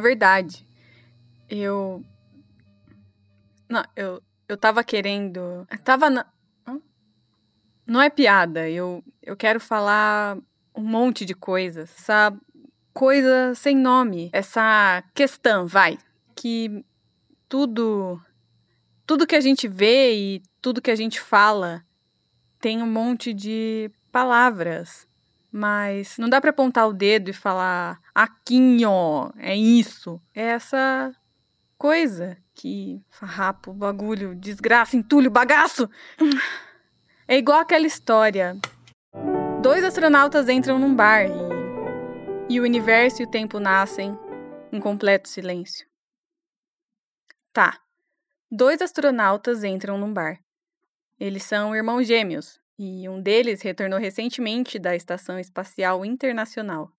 Verdade. Eu. Não, eu, eu tava querendo. Tava na. Não é piada. Eu, eu quero falar um monte de coisas. Essa coisa sem nome. Essa questão, vai. Que tudo. Tudo que a gente vê e tudo que a gente fala tem um monte de palavras. Mas não dá para apontar o dedo e falar aquinho, é isso. É essa coisa que farrapo, bagulho, desgraça, entulho, bagaço. É igual aquela história. Dois astronautas entram num bar e, e o universo e o tempo nascem em completo silêncio. Tá. Dois astronautas entram num bar. Eles são irmãos gêmeos, e um deles retornou recentemente da Estação Espacial Internacional.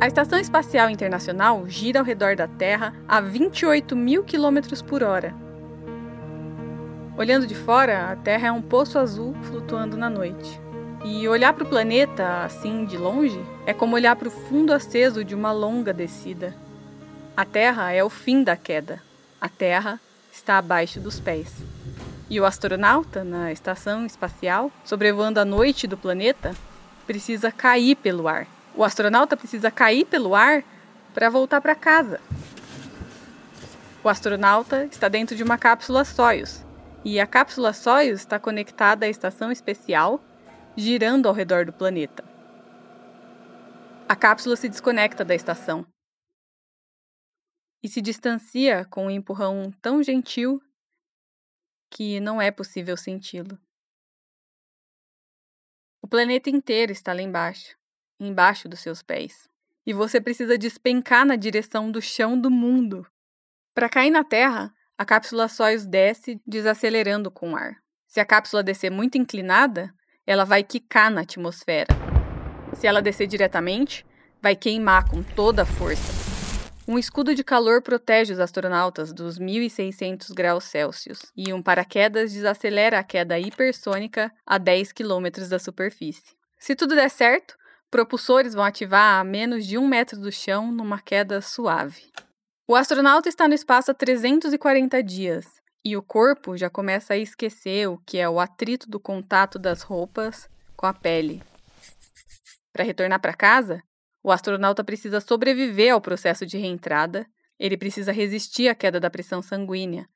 A Estação Espacial Internacional gira ao redor da Terra a 28 mil quilômetros por hora. Olhando de fora, a Terra é um poço azul flutuando na noite. E olhar para o planeta assim de longe é como olhar para o fundo aceso de uma longa descida. A Terra é o fim da queda. A Terra está abaixo dos pés. E o astronauta, na estação espacial, sobrevoando a noite do planeta, precisa cair pelo ar. O astronauta precisa cair pelo ar para voltar para casa. O astronauta está dentro de uma cápsula Soyuz, e a cápsula Soyuz está conectada à estação especial, girando ao redor do planeta. A cápsula se desconecta da estação e se distancia com um empurrão tão gentil que não é possível senti-lo. O planeta inteiro está lá embaixo, embaixo dos seus pés, e você precisa despencar na direção do chão do mundo. Para cair na Terra, a cápsula Soyuz desce, desacelerando com o ar. Se a cápsula descer muito inclinada, ela vai quicar na atmosfera. Se ela descer diretamente, vai queimar com toda a força. Um escudo de calor protege os astronautas dos 1.600 graus Celsius e um paraquedas desacelera a queda hipersônica a 10 km da superfície. Se tudo der certo, propulsores vão ativar a menos de um metro do chão numa queda suave. O astronauta está no espaço há 340 dias e o corpo já começa a esquecer o que é o atrito do contato das roupas com a pele. Para retornar para casa, o astronauta precisa sobreviver ao processo de reentrada, ele precisa resistir à queda da pressão sanguínea.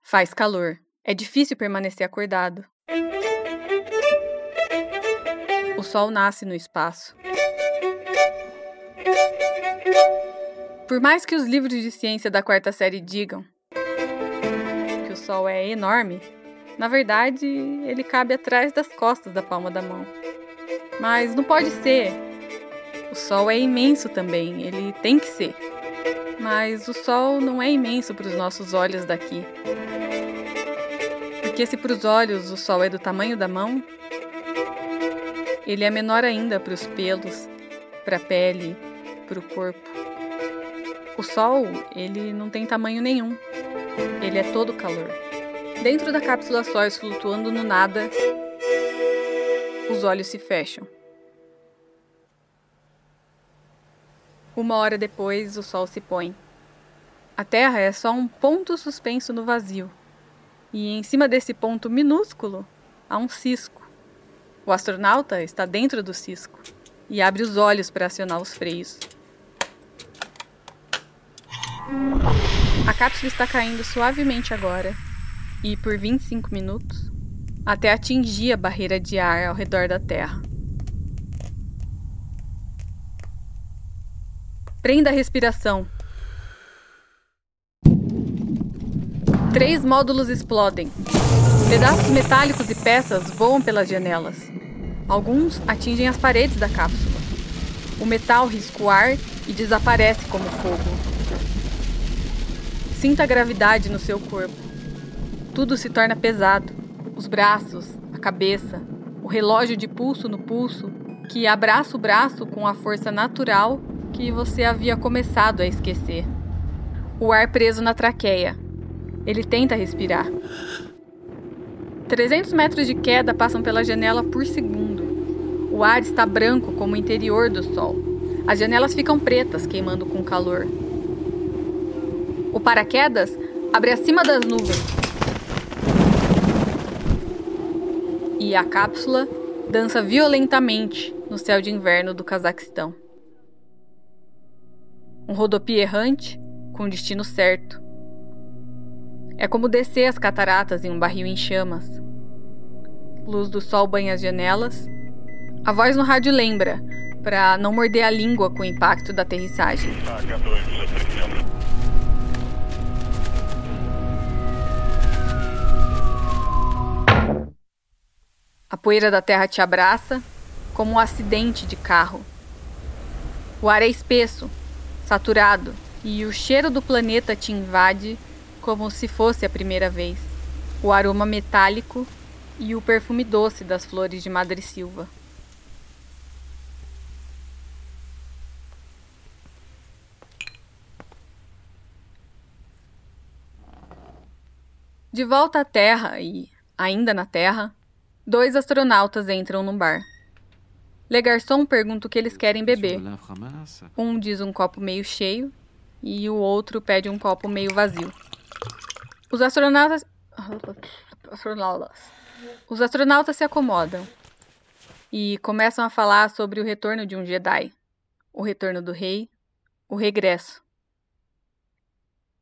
Faz calor. É difícil permanecer acordado. O sol nasce no espaço. Por mais que os livros de ciência da quarta série digam que o sol é enorme, na verdade ele cabe atrás das costas da palma da mão. Mas não pode ser, o Sol é imenso também, ele tem que ser. Mas o Sol não é imenso para os nossos olhos daqui. Porque se para os olhos o Sol é do tamanho da mão, ele é menor ainda para os pelos, para a pele, para o corpo. O Sol, ele não tem tamanho nenhum. Ele é todo calor. Dentro da cápsula sóis flutuando no nada, os olhos se fecham. Uma hora depois, o sol se põe. A Terra é só um ponto suspenso no vazio. E em cima desse ponto minúsculo há um cisco. O astronauta está dentro do cisco e abre os olhos para acionar os freios. A cápsula está caindo suavemente agora e por 25 minutos até atingir a barreira de ar ao redor da Terra. Prenda a respiração. Três módulos explodem. Pedaços metálicos e peças voam pelas janelas. Alguns atingem as paredes da cápsula. O metal risca o ar e desaparece como fogo. Sinta a gravidade no seu corpo. Tudo se torna pesado. Os braços, a cabeça, o relógio de pulso no pulso, que abraça o braço com a força natural que você havia começado a esquecer. O ar preso na traqueia. Ele tenta respirar. 300 metros de queda passam pela janela por segundo. O ar está branco como o interior do Sol. As janelas ficam pretas, queimando com calor. O paraquedas abre acima das nuvens. E a cápsula dança violentamente no céu de inverno do Cazaquistão. Um rodopio errante com destino certo. É como descer as cataratas em um barril em chamas. Luz do sol banha as janelas. A voz no rádio lembra, para não morder a língua com o impacto da aterrissagem. A poeira da terra te abraça como um acidente de carro. O ar é espesso, saturado, e o cheiro do planeta te invade como se fosse a primeira vez. O aroma metálico e o perfume doce das flores de Madre Silva. De volta à Terra e ainda na Terra, dois astronautas entram num bar. Le Garçon pergunta o que eles querem beber. Um diz um copo meio cheio e o outro pede um copo meio vazio. Os astronautas. Os astronautas se acomodam e começam a falar sobre o retorno de um Jedi, o retorno do rei, o regresso.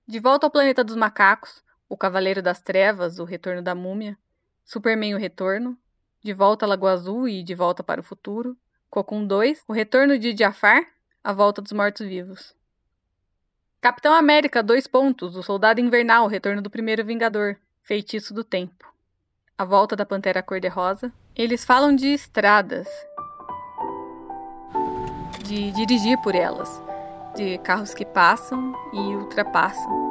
De volta ao planeta dos macacos, o Cavaleiro das Trevas, O Retorno da Múmia, Superman O Retorno, De Volta à Lagoa Azul e De Volta para o Futuro, Cocum 2, O Retorno de Jafar, A Volta dos Mortos-Vivos. Capitão América, dois pontos, O Soldado Invernal, O Retorno do Primeiro Vingador, Feitiço do Tempo. A Volta da Pantera Cor-de-Rosa. Eles falam de estradas, de dirigir por elas, de carros que passam e ultrapassam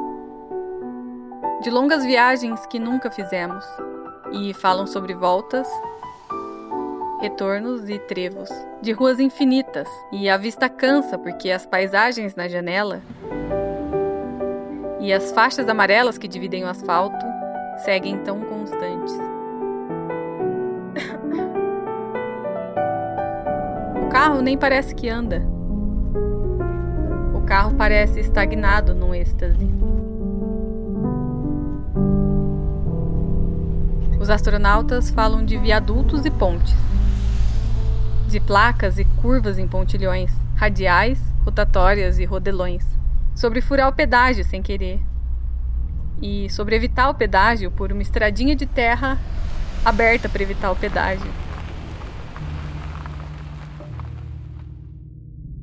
de longas viagens que nunca fizemos e falam sobre voltas, retornos e trevos, de ruas infinitas e a vista cansa porque as paisagens na janela e as faixas amarelas que dividem o asfalto seguem tão constantes. o carro nem parece que anda. O carro parece estagnado num êxtase. Os astronautas falam de viadutos e pontes, de placas e curvas em pontilhões, radiais, rotatórias e rodelões, sobre furar o pedágio sem querer, e sobre evitar o pedágio por uma estradinha de terra aberta para evitar o pedágio.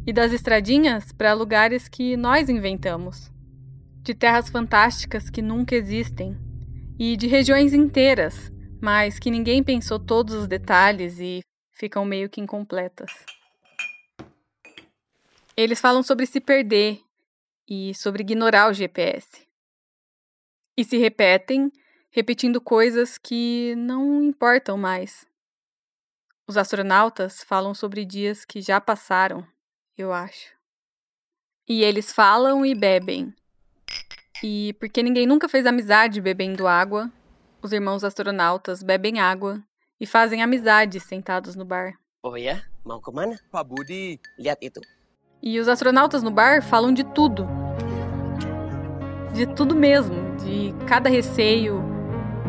E das estradinhas para lugares que nós inventamos, de terras fantásticas que nunca existem e de regiões inteiras, mas que ninguém pensou todos os detalhes e ficam meio que incompletas. Eles falam sobre se perder e sobre ignorar o GPS. E se repetem, repetindo coisas que não importam mais. Os astronautas falam sobre dias que já passaram, eu acho. E eles falam e bebem, e porque ninguém nunca fez amizade bebendo água, os irmãos astronautas bebem água e fazem amizade sentados no bar. Oh ya, mau kemana? Pak Budi, lihat itu. E os astronautas no bar falam de tudo. De tudo mesmo, de cada receio,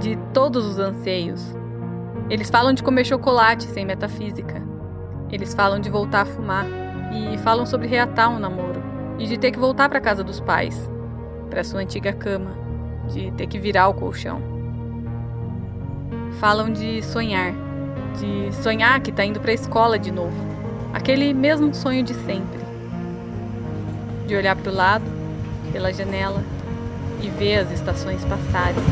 de todos os anseios. Eles falam de comer chocolate sem metafísica. Eles falam de voltar a fumar e falam sobre reatar um namoro e de ter que voltar para casa dos pais para sua antiga cama, de ter que virar o colchão. Falam de sonhar, de sonhar que está indo para a escola de novo, aquele mesmo sonho de sempre. De olhar para o lado, pela janela e ver as estações passarem.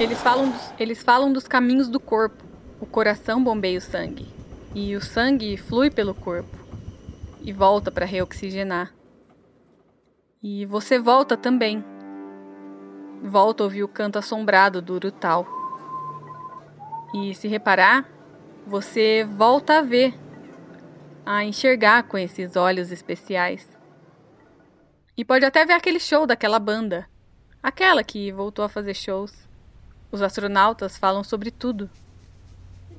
Eles falam, dos, eles falam dos caminhos do corpo. O coração bombeia o sangue e o sangue flui pelo corpo e volta para reoxigenar. E você volta também. Volta a ouvir o canto assombrado do Urutau. E se reparar, você volta a ver, a enxergar com esses olhos especiais. E pode até ver aquele show daquela banda, aquela que voltou a fazer shows. Os astronautas falam sobre tudo.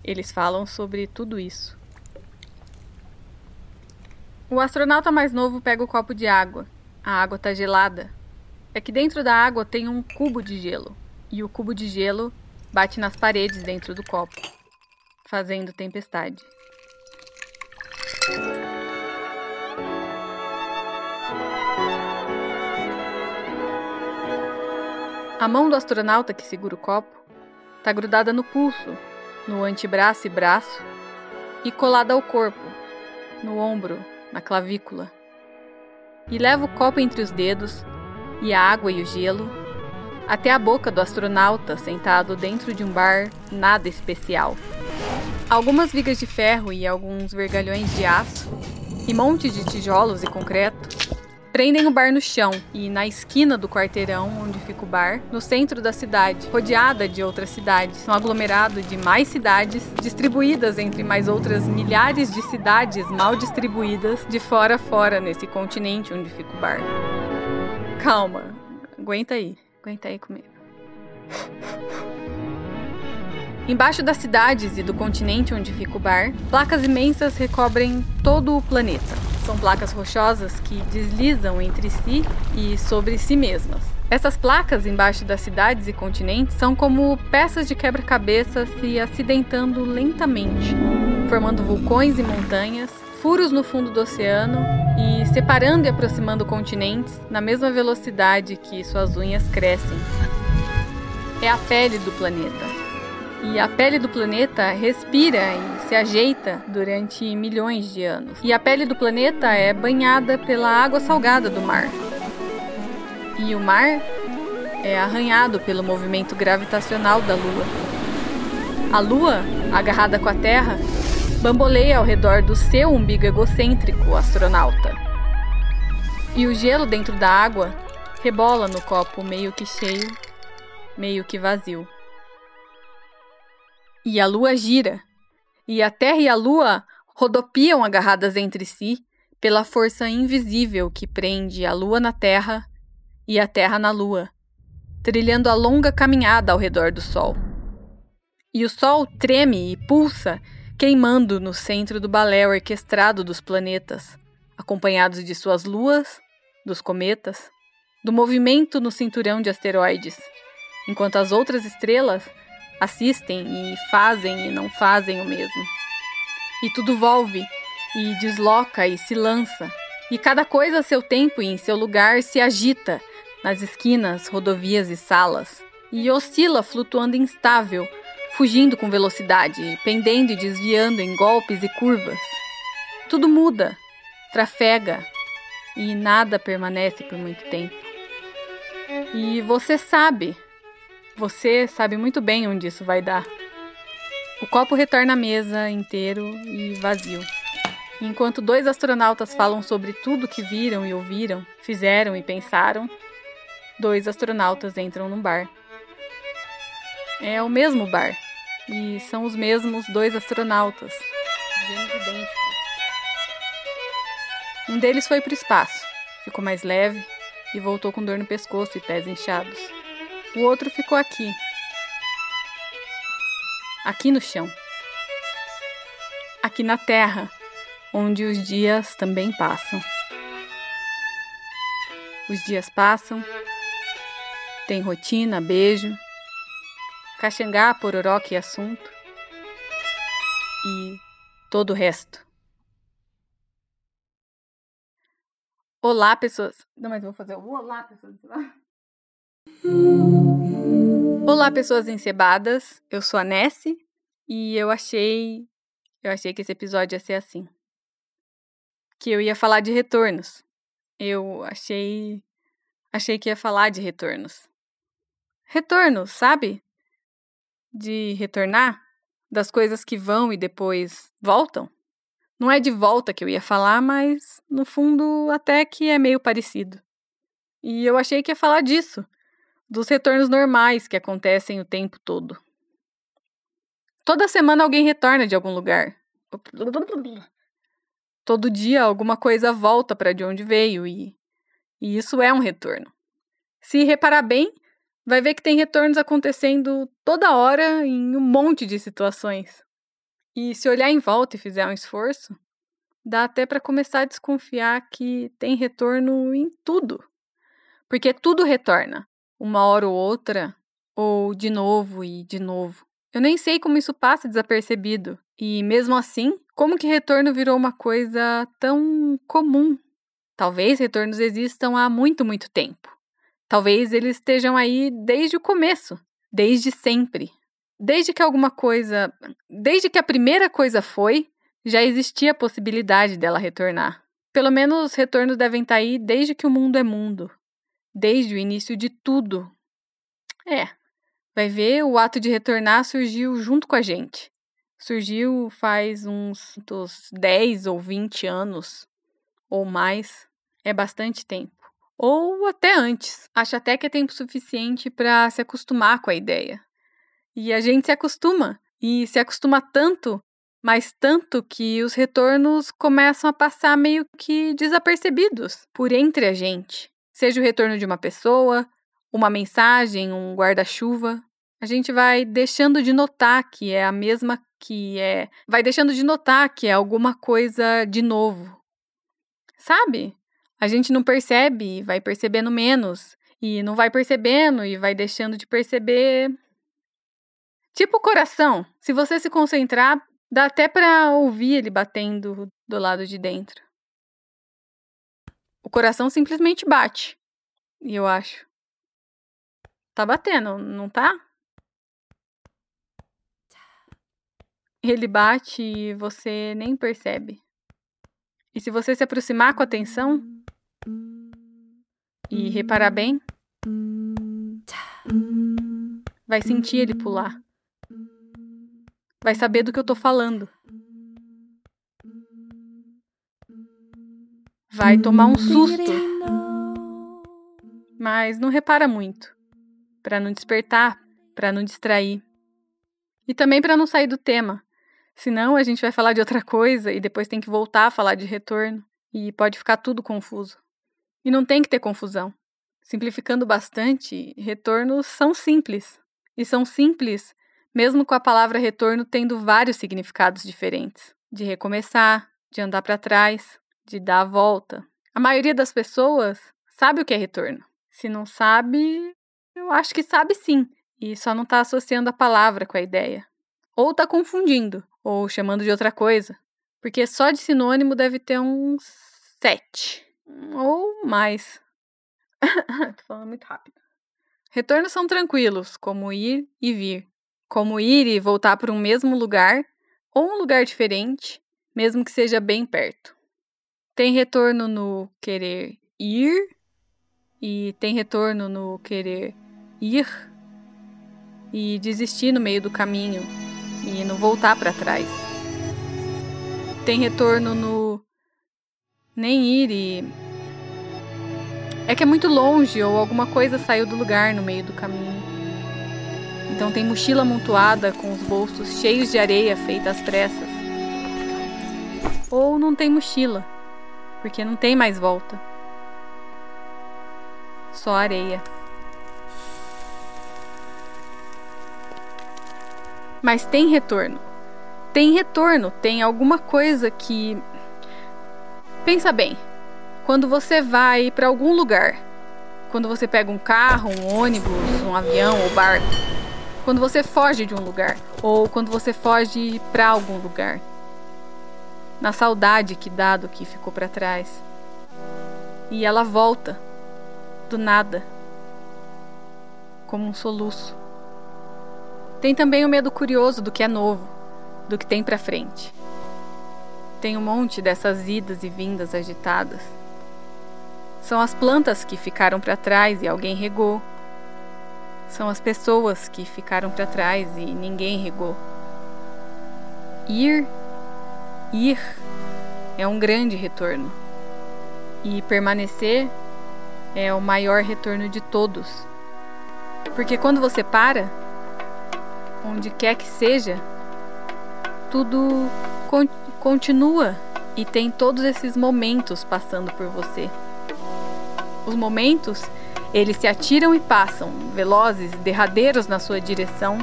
Eles falam sobre tudo isso. O astronauta mais novo pega o copo de água. A água está gelada. É que dentro da água tem um cubo de gelo. E o cubo de gelo bate nas paredes dentro do copo, fazendo tempestade. A mão do astronauta que segura o copo está grudada no pulso, no antebraço e braço e colada ao corpo, no ombro, na clavícula. E leva o copo entre os dedos e a água e o gelo até a boca do astronauta sentado dentro de um bar nada especial. Algumas vigas de ferro e alguns vergalhões de aço e montes de tijolos e concreto Prendem o bar no chão e na esquina do quarteirão onde fica o bar, no centro da cidade, rodeada de outras cidades, um aglomerado de mais cidades distribuídas entre mais outras milhares de cidades mal distribuídas de fora a fora nesse continente onde fica o bar. Calma, aguenta aí, aguenta aí comigo. Embaixo das cidades e do continente onde fica o bar, placas imensas recobrem todo o planeta. São placas rochosas que deslizam entre si e sobre si mesmas. Essas placas embaixo das cidades e continentes são como peças de quebra-cabeça se acidentando lentamente, formando vulcões e montanhas, furos no fundo do oceano e separando e aproximando continentes na mesma velocidade que suas unhas crescem. É a pele do planeta. E a pele do planeta respira e se ajeita durante milhões de anos. E a pele do planeta é banhada pela água salgada do mar. E o mar é arranhado pelo movimento gravitacional da Lua. A Lua, agarrada com a Terra, bamboleia ao redor do seu umbigo egocêntrico astronauta. E o gelo dentro da água rebola no copo meio que cheio, meio que vazio. E a lua gira. E a terra e a lua rodopiam agarradas entre si pela força invisível que prende a lua na terra e a terra na lua, trilhando a longa caminhada ao redor do sol. E o sol treme e pulsa, queimando no centro do balé orquestrado dos planetas, acompanhados de suas luas, dos cometas, do movimento no cinturão de asteroides, enquanto as outras estrelas assistem e fazem e não fazem o mesmo. E tudo volve, e desloca e se lança, e cada coisa a seu tempo e em seu lugar se agita nas esquinas, rodovias e salas, e oscila flutuando instável, fugindo com velocidade, pendendo e desviando em golpes e curvas. Tudo muda, trafega, e nada permanece por muito tempo. E você sabe, você sabe muito bem onde isso vai dar. O copo retorna à mesa inteiro e vazio. Enquanto dois astronautas falam sobre tudo que viram e ouviram, fizeram e pensaram, dois astronautas entram num bar. É o mesmo bar. E são os mesmos dois astronautas. Gêmeos idênticos. Um deles foi para o espaço, ficou mais leve e voltou com dor no pescoço e pés inchados. O outro ficou aqui. Aqui no chão. Aqui na terra, onde os dias também passam. Os dias passam, tem rotina, beijo, caxangá, pororoca e assunto. E todo o resto. Olá, pessoas. Não, mas vou fazer o olá, pessoas. Olá, pessoas encebadas. Eu sou a Nessie e eu achei eu achei que esse episódio ia ser assim. Que eu ia falar de retornos. Eu achei achei que ia falar de retornos. Retornos, sabe? De retornar das coisas que vão e depois voltam. Não é de volta que eu ia falar, mas no fundo até que é meio parecido. E eu achei que ia falar disso, dos retornos normais que acontecem o tempo todo. Toda semana alguém retorna de algum lugar. Todo dia alguma coisa volta para de onde veio e, e isso é um retorno. Se reparar bem, vai ver que tem retornos acontecendo toda hora em um monte de situações. E se olhar em volta e fizer um esforço, dá até para começar a desconfiar que tem retorno em tudo. Porque tudo retorna, uma hora ou outra, ou de novo e de novo. Eu nem sei como isso passa desapercebido. E mesmo assim, como que retorno virou uma coisa tão comum? Talvez retornos existam há muito, muito tempo. Talvez eles estejam aí desde o começo, desde sempre. Desde que alguma coisa, desde que a primeira coisa foi, já existia a possibilidade dela retornar. Pelo menos os retornos devem estar aí desde que o mundo é mundo, desde o início de tudo. É, vai ver, o ato de retornar surgiu junto com a gente. Surgiu faz uns, uns 10 ou 20 anos, ou mais. É bastante tempo. Ou até antes. Acho até que é tempo suficiente para se acostumar com a ideia. E a gente se acostuma. E se acostuma tanto, mas tanto que os retornos começam a passar meio que desapercebidos por entre a gente. Seja o retorno de uma pessoa, uma mensagem, um guarda-chuva. A gente vai deixando de notar que é a mesma que é. Vai deixando de notar que é alguma coisa de novo. Sabe? A gente não percebe e vai percebendo menos. E não vai percebendo e vai deixando de perceber. Tipo o coração. Se você se concentrar, dá até para ouvir ele batendo do lado de dentro. O coração simplesmente bate. E eu acho. Tá batendo, não tá? Ele bate e você nem percebe. E se você se aproximar com atenção, e reparar bem, vai sentir ele pular. Vai saber do que eu tô falando. Vai tomar um susto. Mas não repara muito, para não despertar, para não distrair. E também para não sair do tema. Senão a gente vai falar de outra coisa e depois tem que voltar a falar de retorno e pode ficar tudo confuso. E não tem que ter confusão. Simplificando bastante, retornos são simples. E são simples mesmo com a palavra retorno tendo vários significados diferentes: de recomeçar, de andar para trás, de dar a volta. A maioria das pessoas sabe o que é retorno. Se não sabe, eu acho que sabe sim, e só não está associando a palavra com a ideia. Ou está confundindo, ou chamando de outra coisa, porque só de sinônimo deve ter uns sete ou mais. Tô falando muito rápido. Retornos são tranquilos, como ir e vir. Como ir e voltar para um mesmo lugar ou um lugar diferente, mesmo que seja bem perto. Tem retorno no querer ir e tem retorno no querer ir e desistir no meio do caminho e não voltar para trás. Tem retorno no nem ir e. É que é muito longe ou alguma coisa saiu do lugar no meio do caminho. Então tem mochila amontoada com os bolsos cheios de areia feita às pressas. Ou não tem mochila, porque não tem mais volta. Só areia. Mas tem retorno. Tem retorno, tem alguma coisa que Pensa bem, quando você vai para algum lugar, quando você pega um carro, um ônibus, um avião ou barco, quando você foge de um lugar ou quando você foge para algum lugar, na saudade que dá do que ficou para trás, e ela volta do nada, como um soluço. Tem também o medo curioso do que é novo, do que tem para frente. Tem um monte dessas idas e vindas agitadas. São as plantas que ficaram para trás e alguém regou. São as pessoas que ficaram para trás e ninguém regou. Ir, ir é um grande retorno. E permanecer é o maior retorno de todos. Porque quando você para, onde quer que seja, tudo continua e tem todos esses momentos passando por você. Os momentos, eles se atiram e passam, velozes, derradeiros na sua direção,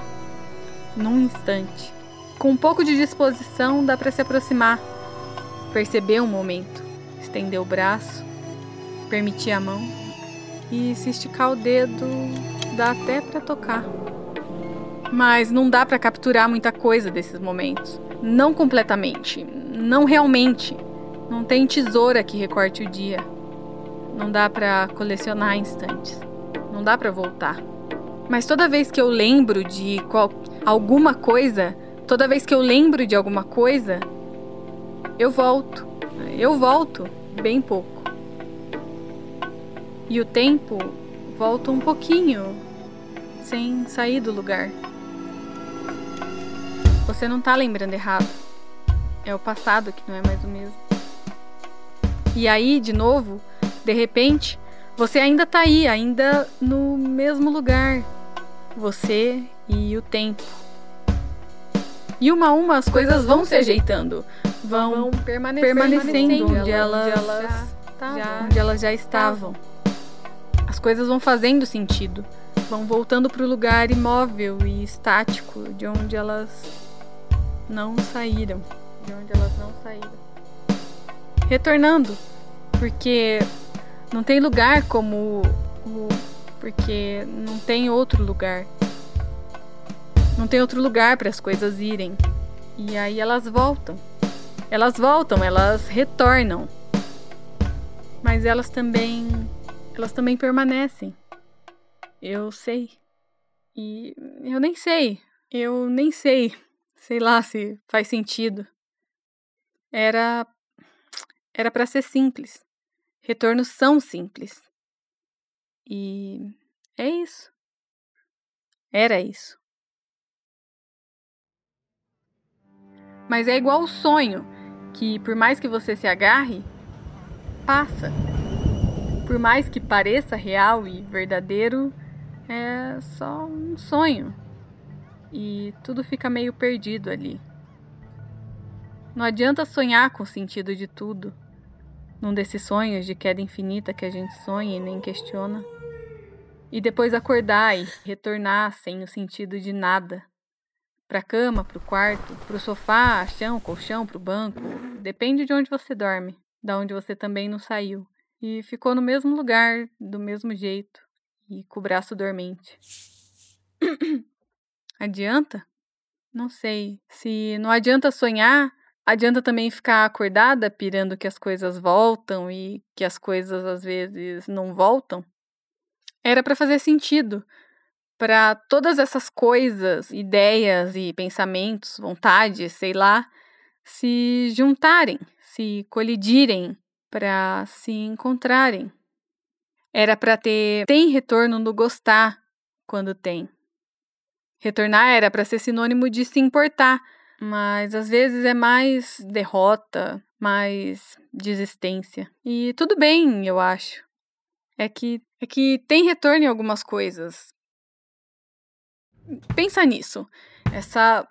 num instante. Com um pouco de disposição dá para se aproximar. perceber um momento, estender o braço, permitir a mão e se esticar o dedo, dá até para tocar. Mas não dá para capturar muita coisa desses momentos. Não completamente, não realmente. Não tem tesoura que recorte o dia. Não dá para colecionar instantes. Não dá para voltar. Mas toda vez que eu lembro de qual, alguma coisa, toda vez que eu lembro de alguma coisa, eu volto. Eu volto bem pouco. E o tempo volta um pouquinho, sem sair do lugar. Você não tá lembrando errado. É o passado que não é mais o mesmo. E aí, de novo, de repente, você ainda tá aí, ainda no mesmo lugar, você e o tempo. E uma a uma as coisas vão se ajeitando, vão, permanecendo, permanecendo onde, elas, onde, elas já, onde elas já estavam. As coisas vão fazendo sentido, vão voltando para o lugar imóvel e estático de onde elas não saíram, de onde elas não saíram. Retornando, porque não tem lugar como o porque não tem outro lugar. Não tem outro lugar para as coisas irem. E aí elas voltam. Elas voltam, elas retornam. Mas elas também elas também permanecem. Eu sei. E eu nem sei. Eu nem sei. Sei lá se faz sentido. Era era para ser simples. Retornos são simples. E é isso. Era isso. Mas é igual o sonho, que por mais que você se agarre, passa. Por mais que pareça real e verdadeiro, é só um sonho. E tudo fica meio perdido ali. Não adianta sonhar com o sentido de tudo, num desses sonhos de queda infinita que a gente sonha e nem questiona e depois acordar e retornar sem o sentido de nada. Pra cama, pro quarto, pro sofá, chão, colchão, pro banco. Depende de onde você dorme, da onde você também não saiu. E ficou no mesmo lugar, do mesmo jeito, e com o braço dormente. adianta? Não sei. Se não adianta sonhar, adianta também ficar acordada pirando que as coisas voltam e que as coisas às vezes não voltam? Era para fazer sentido para todas essas coisas, ideias e pensamentos, vontades, sei lá, se juntarem, se colidirem para se encontrarem. Era para ter tem retorno no gostar quando tem. Retornar era para ser sinônimo de se importar, mas às vezes é mais derrota, mais desistência. E tudo bem, eu acho é que, é que tem retorno em algumas coisas. Pensa nisso. Essa,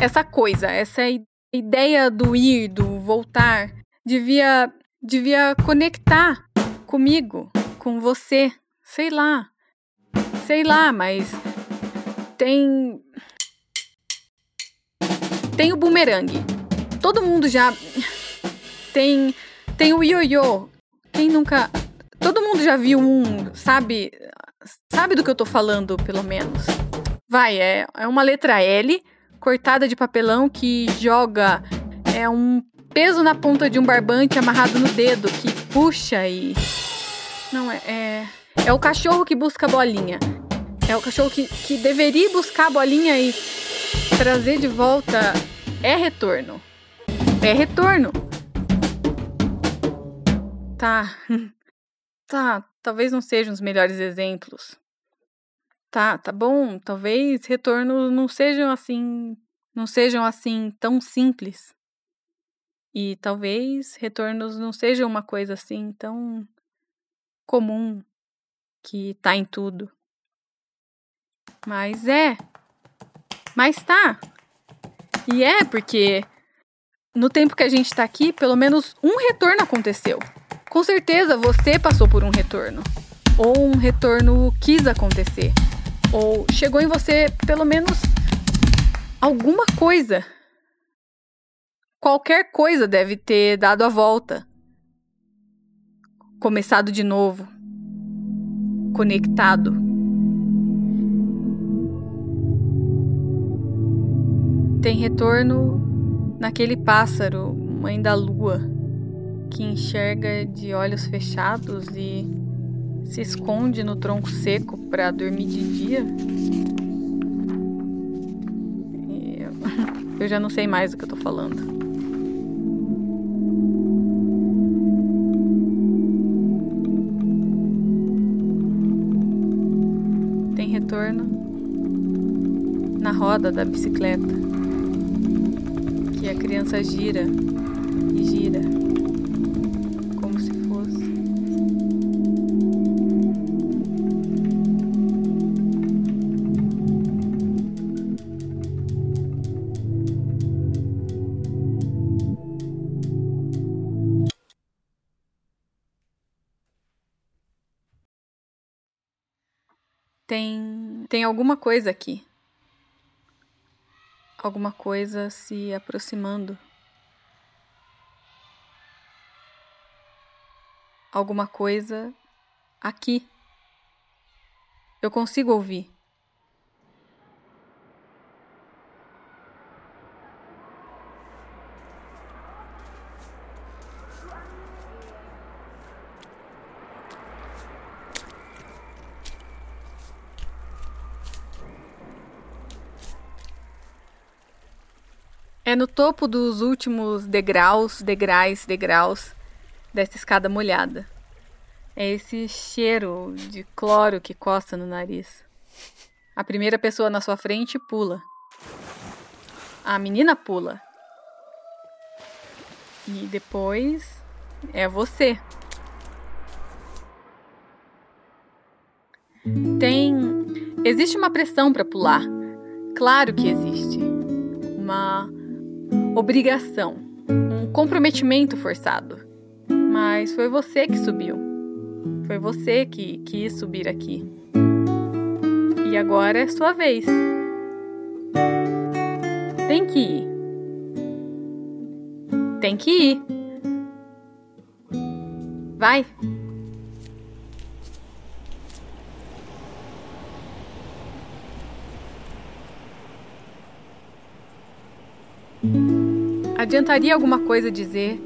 essa coisa, essa ideia do ir, do voltar, devia, devia conectar comigo, com você. Sei lá. Sei lá, mas tem. Tem o bumerangue. Todo mundo já. Tem. Tem o ioiô. Quem nunca. Todo mundo já viu um, sabe? Sabe do que eu tô falando, pelo menos. Vai, é, é uma letra L cortada de papelão que joga é um peso na ponta de um barbante amarrado no dedo que puxa e não é é, é o cachorro que busca a bolinha. É o cachorro que, que deveria buscar a bolinha e trazer de volta é retorno. É retorno. Tá. Tá, talvez não sejam os melhores exemplos. Tá, tá bom, talvez retornos não sejam assim, não sejam assim tão simples. E talvez retornos não sejam uma coisa assim tão comum que tá em tudo. Mas é. Mas tá. E é porque no tempo que a gente tá aqui, pelo menos um retorno aconteceu. Com certeza você passou por um retorno. Ou um retorno quis acontecer. Ou chegou em você pelo menos alguma coisa. qualquer coisa deve ter dado a volta. Começado de novo. Conectado. Tem retorno naquele pássaro, mãe da lua, que enxerga de olhos fechados e se esconde no tronco seco para dormir de dia. Eu já não sei mais do que eu tô falando. Tem retorno na roda da bicicleta, a criança gira e gira. Tem, tem alguma coisa aqui. Alguma coisa se aproximando. Alguma coisa aqui. Eu consigo ouvir. É no topo dos últimos degraus, degraus, degraus dessa escada molhada. É esse cheiro de cloro que coça no nariz. A primeira pessoa na sua frente pula. A menina pula. E depois é você. Tem. Existe uma pressão para pular. Claro que existe. Uma obrigação, um comprometimento forçado. Mas foi você que subiu. Foi você que quis subir aqui. E agora é sua vez. Tem que ir. Tem que ir. Vai. Adiantaria alguma coisa dizer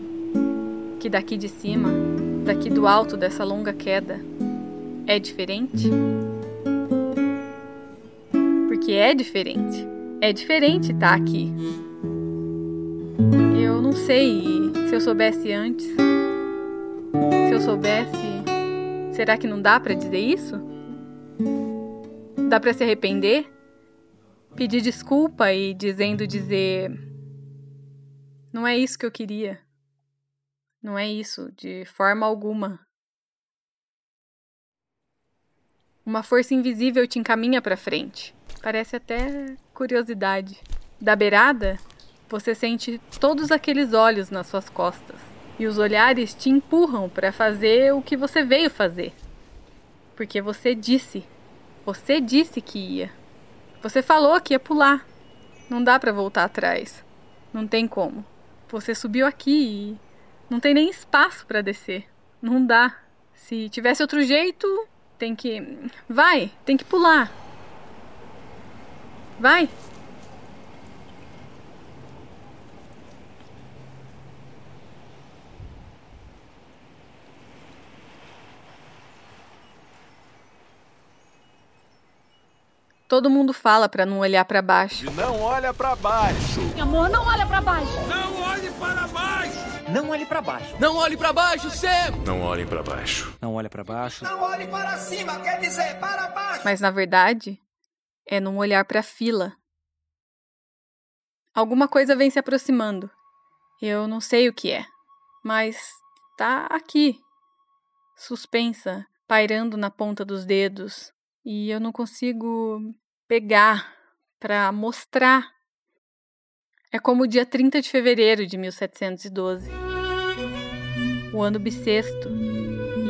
que daqui de cima, daqui do alto dessa longa queda, é diferente? Porque é diferente. É diferente estar tá aqui. Eu não sei se eu soubesse antes. Se eu soubesse, será que não dá para dizer isso? Dá para se arrepender? Pedir desculpa e dizendo dizer não é isso que eu queria. Não é isso, de forma alguma. Uma força invisível te encaminha para frente. Parece até curiosidade. Da beirada, você sente todos aqueles olhos nas suas costas. E os olhares te empurram para fazer o que você veio fazer. Porque você disse. Você disse que ia. Você falou que ia pular. Não dá para voltar atrás. Não tem como. Você subiu aqui e não tem nem espaço para descer. Não dá. Se tivesse outro jeito, tem que. Vai, tem que pular. Vai. Todo mundo fala para não olhar para baixo. Não olha para baixo. Amor, não olha para baixo. Não olhe para baixo. Não olhe para baixo. Não olhe para baixo, Sam. Não olhe para baixo. Não olhe para baixo. Não olhe para cima, quer dizer para baixo. Mas na verdade, é não olhar para a fila. Alguma coisa vem se aproximando. Eu não sei o que é, mas tá aqui, suspensa, pairando na ponta dos dedos, e eu não consigo pegar para mostrar. É como o dia 30 de fevereiro de 1712. O ano bissexto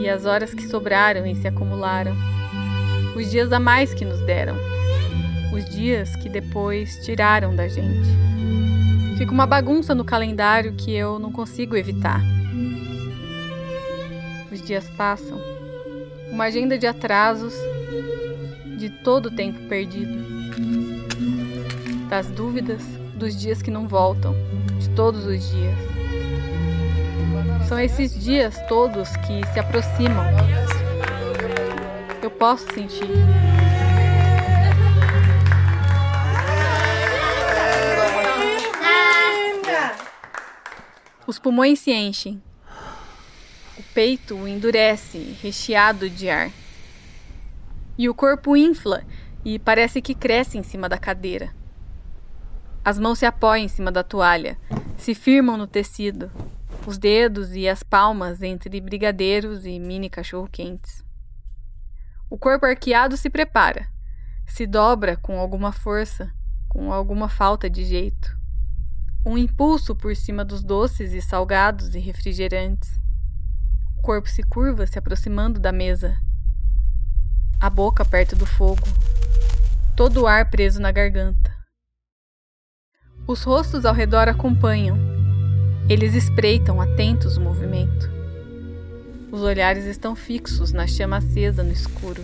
e as horas que sobraram e se acumularam. Os dias a mais que nos deram. Os dias que depois tiraram da gente. Fica uma bagunça no calendário que eu não consigo evitar. Os dias passam. Uma agenda de atrasos, de todo o tempo perdido. Das dúvidas, dos dias que não voltam, de todos os dias. São esses dias todos que se aproximam. Eu posso sentir. Os pulmões se enchem. O peito endurece, recheado de ar. E o corpo infla e parece que cresce em cima da cadeira. As mãos se apoiam em cima da toalha, se firmam no tecido, os dedos e as palmas entre brigadeiros e mini cachorro-quentes. O corpo arqueado se prepara, se dobra com alguma força, com alguma falta de jeito um impulso por cima dos doces e salgados e refrigerantes. O corpo se curva, se aproximando da mesa. A boca perto do fogo. Todo o ar preso na garganta. Os rostos ao redor acompanham. Eles espreitam atentos o movimento. Os olhares estão fixos na chama acesa no escuro.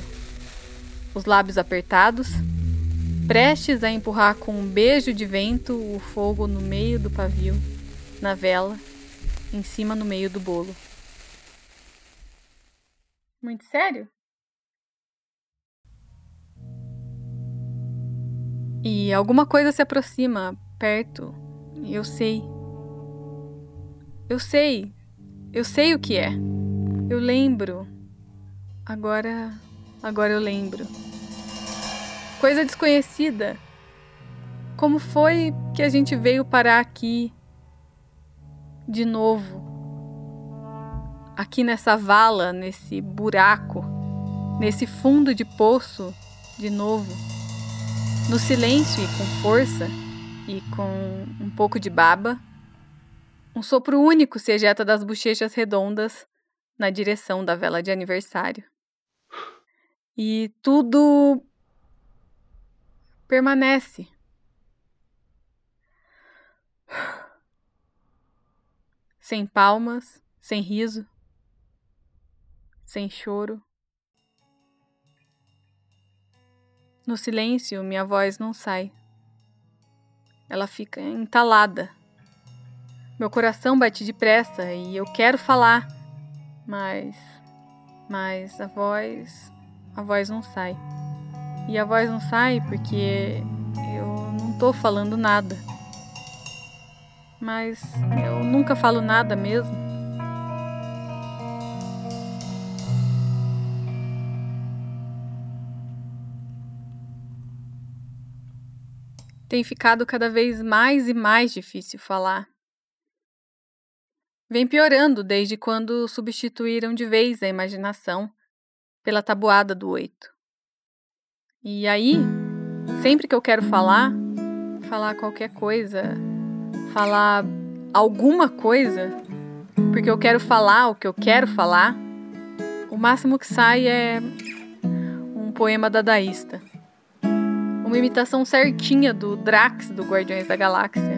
Os lábios apertados prestes a empurrar com um beijo de vento o fogo no meio do pavio, na vela, em cima no meio do bolo. Muito sério? E alguma coisa se aproxima perto, e eu sei. Eu sei. Eu sei o que é. Eu lembro. Agora. Agora eu lembro coisa desconhecida. Como foi que a gente veio parar aqui de novo? Aqui nessa vala, nesse buraco, nesse fundo de poço de novo. No silêncio e com força e com um pouco de baba, um sopro único se ejeta das bochechas redondas na direção da vela de aniversário. E tudo permanece. Sem palmas, sem riso, sem choro. No silêncio, minha voz não sai. Ela fica entalada. Meu coração bate depressa e eu quero falar, mas. Mas a voz. A voz não sai. E a voz não sai porque eu não tô falando nada. Mas eu nunca falo nada mesmo. Tem ficado cada vez mais e mais difícil falar. Vem piorando desde quando substituíram de vez a imaginação pela tabuada do oito. E aí, sempre que eu quero falar, falar qualquer coisa, falar alguma coisa, porque eu quero falar o que eu quero falar, o máximo que sai é um poema dadaísta. Uma imitação certinha do Drax do Guardiões da Galáxia.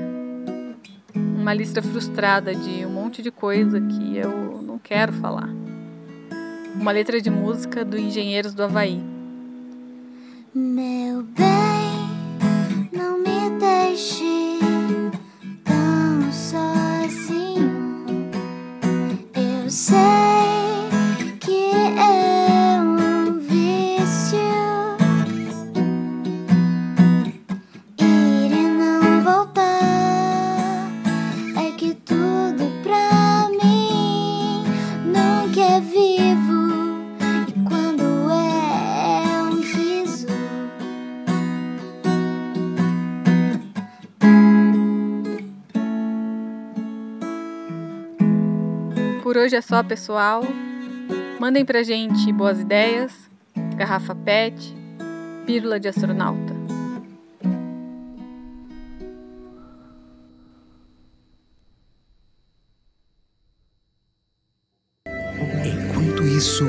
Uma lista frustrada de um monte de coisa que eu não quero falar. Uma letra de música do Engenheiros do Havaí. Meu bem, não me deixe tão sozinho. Eu sei. Hoje é só, pessoal. Mandem pra gente boas ideias, garrafa PET, pílula de astronauta. Enquanto isso.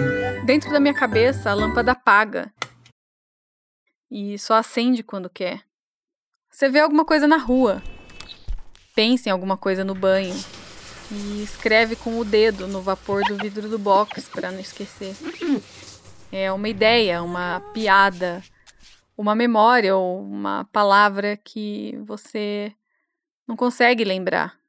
Dentro da minha cabeça, a lâmpada apaga e só acende quando quer. Você vê alguma coisa na rua, Pense em alguma coisa no banho e escreve com o dedo no vapor do vidro do box para não esquecer. É uma ideia, uma piada, uma memória ou uma palavra que você não consegue lembrar.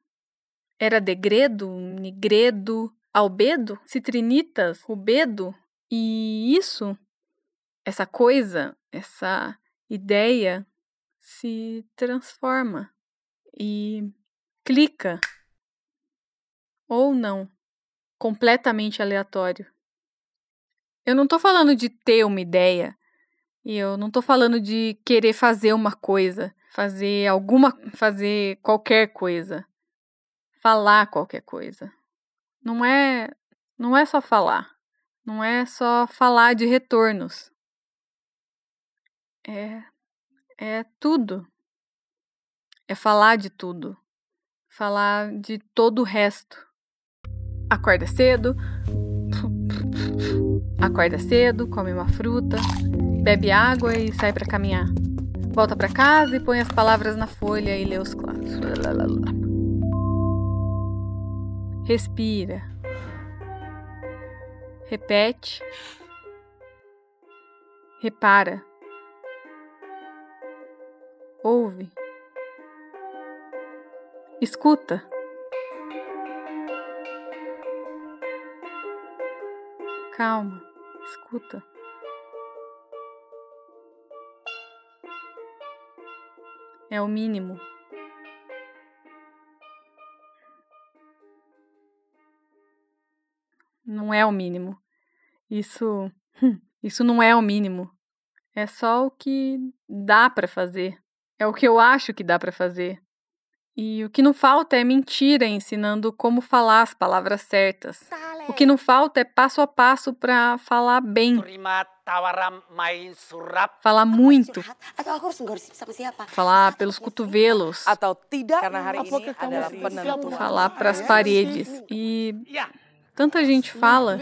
Era degredo, nigredo, albedo, citrinitas, rubedo? E isso, essa coisa, essa ideia se transforma e clica ou não, completamente aleatório. Eu não tô falando de ter uma ideia, e eu não tô falando de querer fazer uma coisa, fazer alguma, fazer qualquer coisa, falar qualquer coisa. Não é, não é só falar, não é só falar de retornos. É, é tudo. É falar de tudo. Falar de todo o resto. Acorda cedo. Acorda cedo, come uma fruta, bebe água e sai para caminhar. Volta para casa e põe as palavras na folha e lê os clássicos. Respira. Repete. Repara. Ouve. Escuta. Calma, escuta. É o mínimo. Não é o mínimo. Isso, isso não é o mínimo. É só o que dá para fazer. É o que eu acho que dá para fazer. E o que não falta é mentira ensinando como falar as palavras certas. O que não falta é passo a passo para falar bem. Falar muito. Falar pelos cotovelos. Falar para as paredes. E tanta gente fala.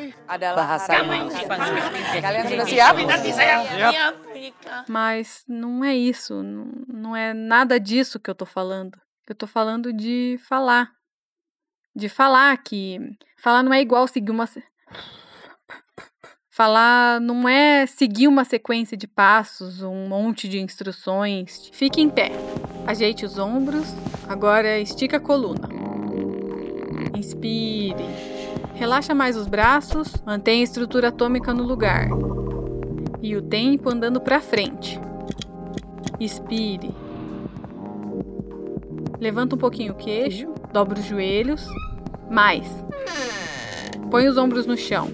Mas não é isso. Não é nada disso que eu tô falando. Eu tô falando de falar. De falar que. Falar não é igual seguir uma. Falar não é seguir uma sequência de passos, um monte de instruções. Fique em pé. Ajeite os ombros. Agora estica a coluna. Inspire. Relaxa mais os braços. Mantenha a estrutura atômica no lugar. E o tempo andando para frente. Expire. Levanta um pouquinho o queixo, dobra os joelhos. Mais. Põe os ombros no chão.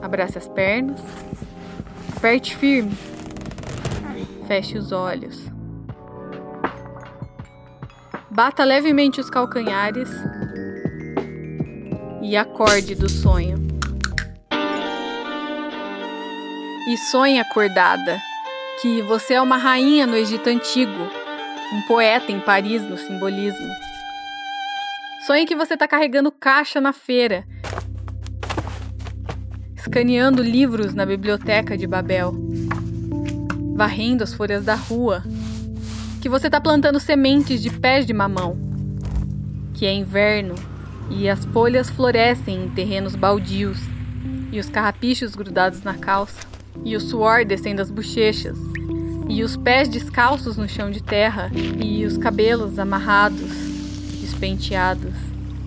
Abrace as pernas. Aperte firme. Feche os olhos. Bata levemente os calcanhares e acorde do sonho. E sonhe acordada que você é uma rainha no Egito Antigo, um poeta em Paris no simbolismo. Sonhe que você está carregando caixa na feira, escaneando livros na biblioteca de Babel varrendo as folhas da rua, que você está plantando sementes de pés de mamão, que é inverno e as folhas florescem em terrenos baldios, e os carrapichos grudados na calça, e o suor descendo as bochechas, e os pés descalços no chão de terra, e os cabelos amarrados, despenteados,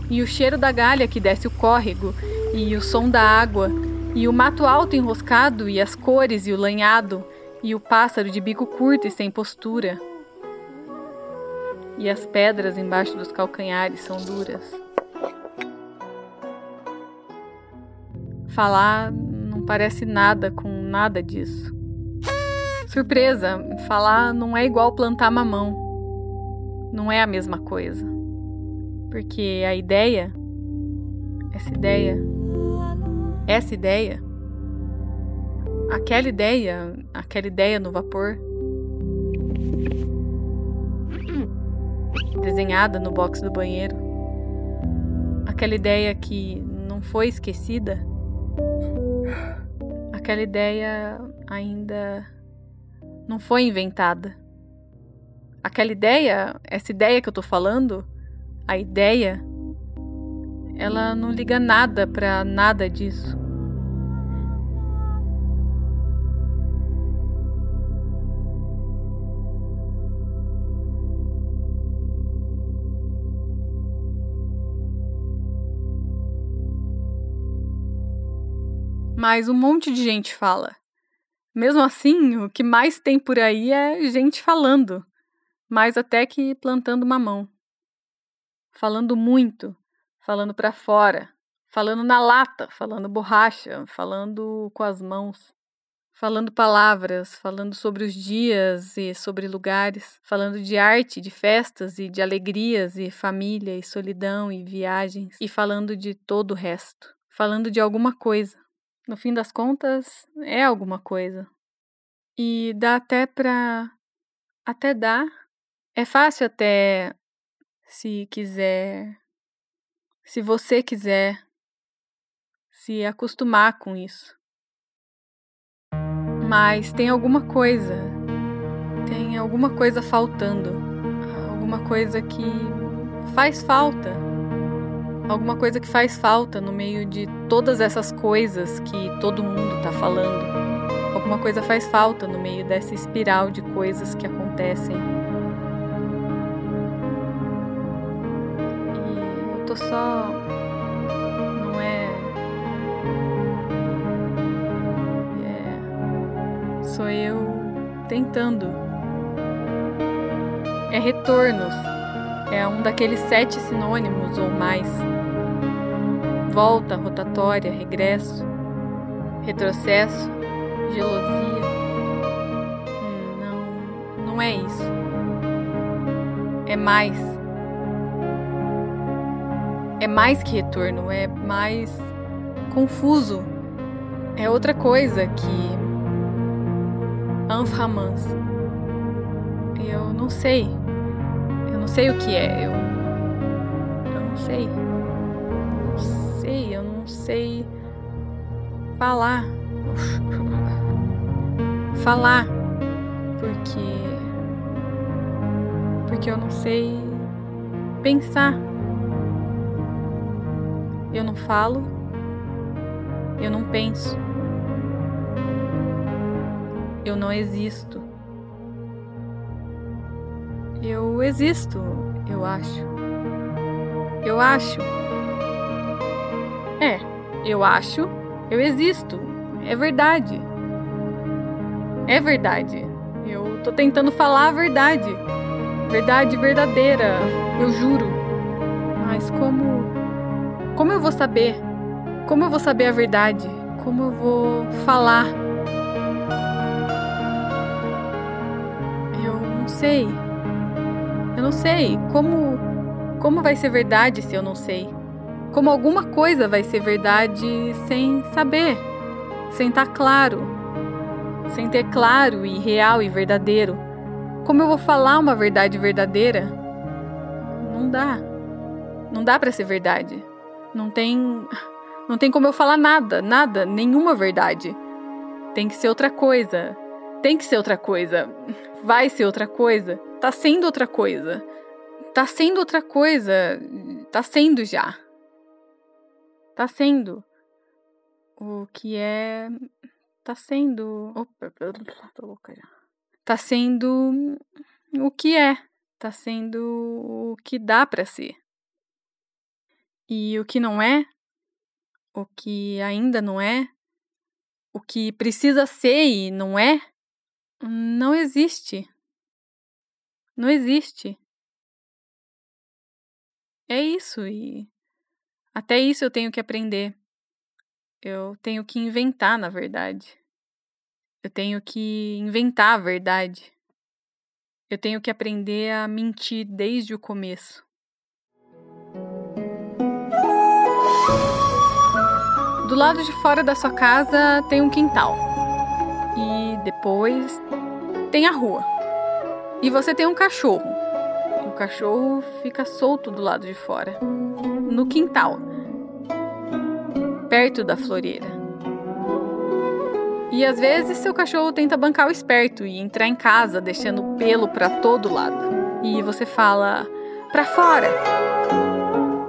e o cheiro da galha que desce o córrego, e o som da água, e o mato alto enroscado, e as cores e o lanhado, e o pássaro de bico curto e sem postura. E as pedras embaixo dos calcanhares são duras. Falar não parece nada com nada disso. Surpresa, falar não é igual plantar mamão. Não é a mesma coisa. Porque a ideia, essa ideia, essa ideia aquela ideia, aquela ideia no vapor, desenhada no box do banheiro. Aquela ideia que não foi esquecida. Aquela ideia ainda não foi inventada. Aquela ideia, essa ideia que eu tô falando, a ideia, ela não liga nada para nada disso. Mas um monte de gente fala. Mesmo assim, o que mais tem por aí é gente falando, mais até que plantando mamão. Falando muito, falando para fora, falando na lata, falando borracha, falando com as mãos, falando palavras, falando sobre os dias e sobre lugares, falando de arte, de festas e de alegrias e família e solidão e viagens e falando de todo o resto, falando de alguma coisa. No fim das contas, é alguma coisa. E dá até pra. Até dá. É fácil até. Se quiser. Se você quiser. Se acostumar com isso. Mas tem alguma coisa. Tem alguma coisa faltando. Alguma coisa que faz falta alguma coisa que faz falta no meio de todas essas coisas que todo mundo está falando. Alguma coisa faz falta no meio dessa espiral de coisas que acontecem. E eu tô só. Não é. É. Sou eu tentando. É retornos. É um daqueles sete sinônimos ou mais volta, rotatória, regresso, retrocesso, gelosia. Hum, não, não é isso. É mais. É mais que retorno, é mais confuso. É outra coisa que Anframans. Eu não sei. Eu não sei o que é. Eu, eu não sei sei, eu não sei falar. falar. Porque. Porque eu não sei pensar. Eu não falo. Eu não penso. Eu não existo. Eu existo, eu acho. Eu acho. Eu acho, eu existo. É verdade. É verdade. Eu tô tentando falar a verdade. Verdade verdadeira, eu juro. Mas como. Como eu vou saber? Como eu vou saber a verdade? Como eu vou falar? Eu não sei. Eu não sei. Como. Como vai ser verdade se eu não sei? Como alguma coisa vai ser verdade sem saber, sem estar tá claro, sem ter claro e real e verdadeiro. Como eu vou falar uma verdade verdadeira? Não dá. Não dá para ser verdade. Não tem não tem como eu falar nada, nada, nenhuma verdade. Tem que ser outra coisa. Tem que ser outra coisa. Vai ser outra coisa. Tá sendo outra coisa. Tá sendo outra coisa. Tá sendo já tá sendo o que é. Tá sendo. Opa, tô louca já. Tá sendo o que é. Tá sendo o que dá para ser. E o que não é, o que ainda não é, o que precisa ser e não é, não existe. Não existe. É isso e até isso eu tenho que aprender. Eu tenho que inventar, na verdade. Eu tenho que inventar a verdade. Eu tenho que aprender a mentir desde o começo. Do lado de fora da sua casa tem um quintal. E depois tem a rua. E você tem um cachorro. O cachorro fica solto do lado de fora, no quintal, perto da floreira. E às vezes seu cachorro tenta bancar o esperto e entrar em casa, deixando pelo para todo lado. E você fala: "Pra fora!"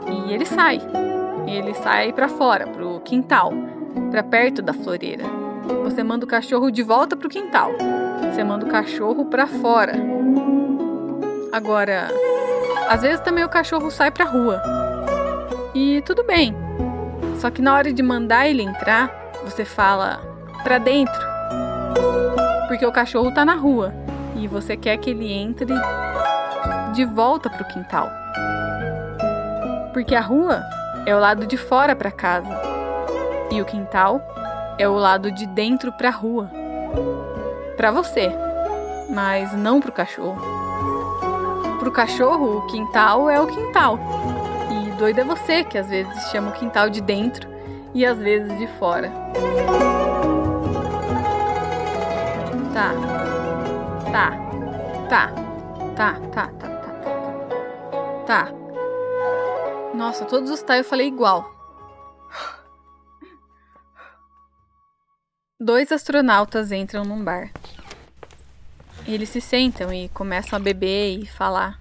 E ele sai. Ele sai para fora, pro quintal, para perto da floreira. Você manda o cachorro de volta pro quintal. Você manda o cachorro para fora. Agora, às vezes também o cachorro sai pra rua. E tudo bem. Só que na hora de mandar ele entrar, você fala para dentro. Porque o cachorro tá na rua e você quer que ele entre de volta pro quintal. Porque a rua é o lado de fora para casa e o quintal é o lado de dentro para rua. Para você, mas não para o cachorro. Para o cachorro, o quintal é o quintal. Doido é você que às vezes chama o quintal de dentro e às vezes de fora. Tá. Tá. Tá. Tá, tá, tá, tá, tá. Tá. Nossa, todos os tá eu falei igual. Dois astronautas entram num bar. Eles se sentam e começam a beber e falar,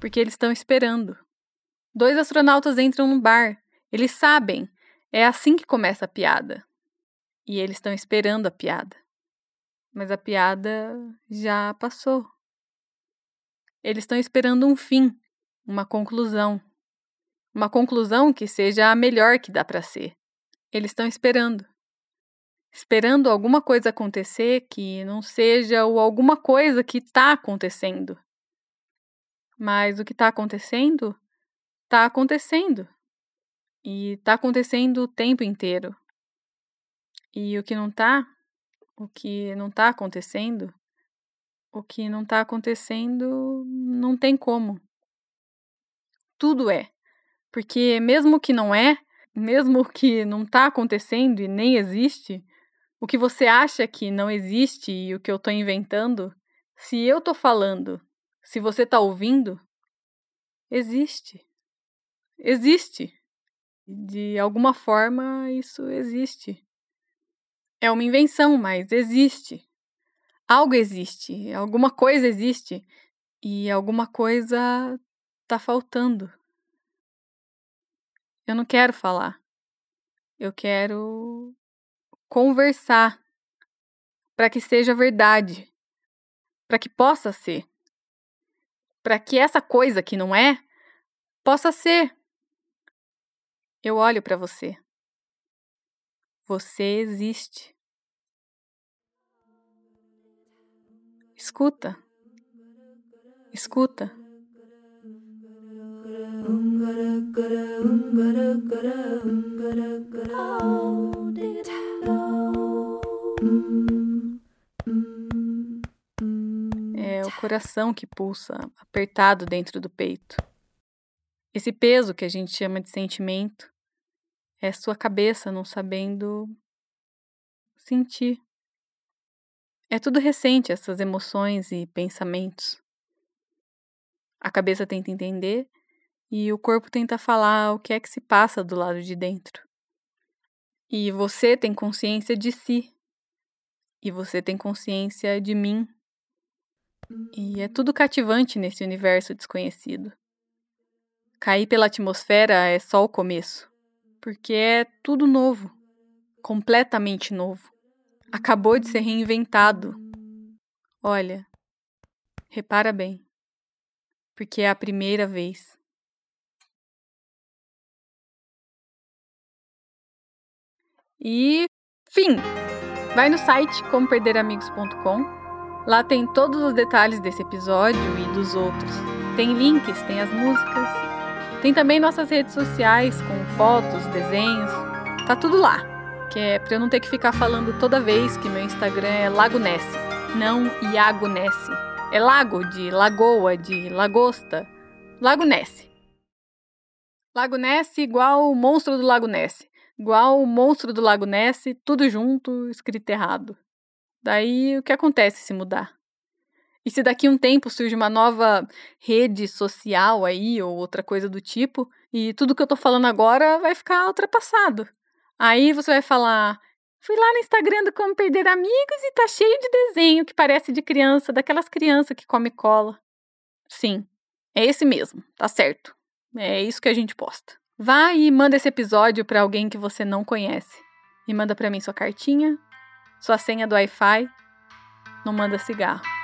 porque eles estão esperando. Dois astronautas entram num bar. Eles sabem, é assim que começa a piada. E eles estão esperando a piada. Mas a piada já passou. Eles estão esperando um fim, uma conclusão. Uma conclusão que seja a melhor que dá para ser. Eles estão esperando esperando alguma coisa acontecer que não seja o alguma coisa que está acontecendo. Mas o que está acontecendo, está acontecendo. E está acontecendo o tempo inteiro. E o que não está, o que não está acontecendo, o que não está acontecendo não tem como. Tudo é. Porque mesmo que não é, mesmo que não está acontecendo e nem existe, o que você acha que não existe e o que eu estou inventando, se eu estou falando, se você está ouvindo, existe. Existe. De alguma forma, isso existe. É uma invenção, mas existe. Algo existe, alguma coisa existe e alguma coisa está faltando. Eu não quero falar. Eu quero conversar para que seja verdade, para que possa ser, para que essa coisa que não é possa ser. Eu olho para você. Você existe. Escuta. Escuta. É o coração que pulsa, apertado dentro do peito. Esse peso que a gente chama de sentimento é sua cabeça não sabendo sentir. É tudo recente, essas emoções e pensamentos. A cabeça tenta entender e o corpo tenta falar o que é que se passa do lado de dentro. E você tem consciência de si. E você tem consciência de mim. E é tudo cativante nesse universo desconhecido. Cair pela atmosfera é só o começo, porque é tudo novo, completamente novo. Acabou de ser reinventado. Olha, repara bem, porque é a primeira vez. E fim! Vai no site comperderamigos.com. Lá tem todos os detalhes desse episódio e dos outros. Tem links, tem as músicas. Tem também nossas redes sociais com fotos, desenhos. Tá tudo lá. Que é pra eu não ter que ficar falando toda vez que meu Instagram é Lago Ness, não Iago Ness. É lago de lagoa, de lagosta. Lago Ness. Lago Ness igual o monstro do Lago Ness igual o monstro do Lago Ness, tudo junto, escrito errado. Daí o que acontece se mudar? E se daqui um tempo surge uma nova rede social aí, ou outra coisa do tipo, e tudo que eu tô falando agora vai ficar ultrapassado. Aí você vai falar: fui lá no Instagram do Como Perder Amigos e tá cheio de desenho que parece de criança, daquelas crianças que come cola. Sim, é esse mesmo, tá certo. É isso que a gente posta. Vá e manda esse episódio para alguém que você não conhece. E manda para mim sua cartinha, sua senha do Wi-Fi. Não manda cigarro.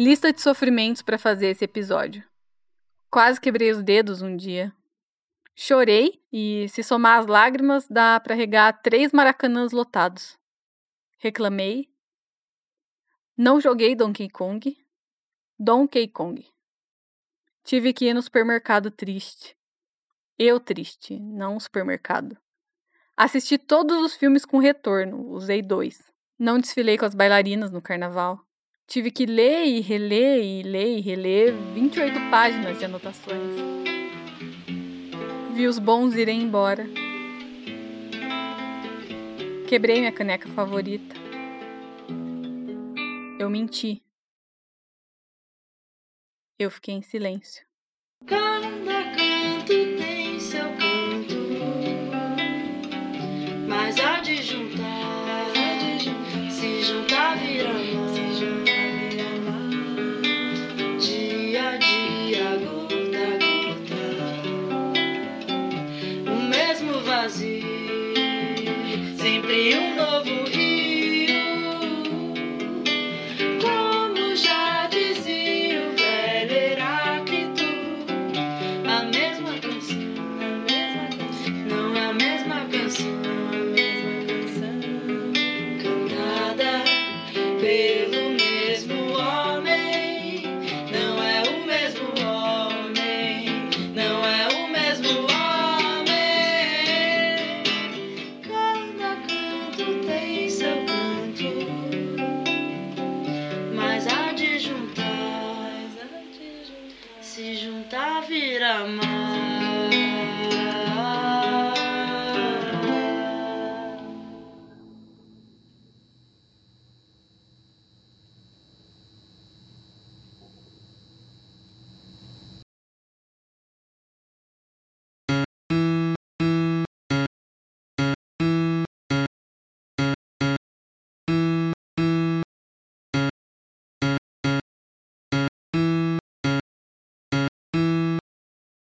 Lista de sofrimentos para fazer esse episódio. Quase quebrei os dedos um dia. Chorei e, se somar as lágrimas, dá para regar três maracanãs lotados. Reclamei. Não joguei Donkey Kong. Donkey Kong. Tive que ir no supermercado triste. Eu triste, não o supermercado. Assisti todos os filmes com retorno, usei dois. Não desfilei com as bailarinas no carnaval. Tive que ler e reler e ler e reler 28 páginas de anotações. Vi os bons irem embora. Quebrei minha caneca favorita. Eu menti. Eu fiquei em silêncio.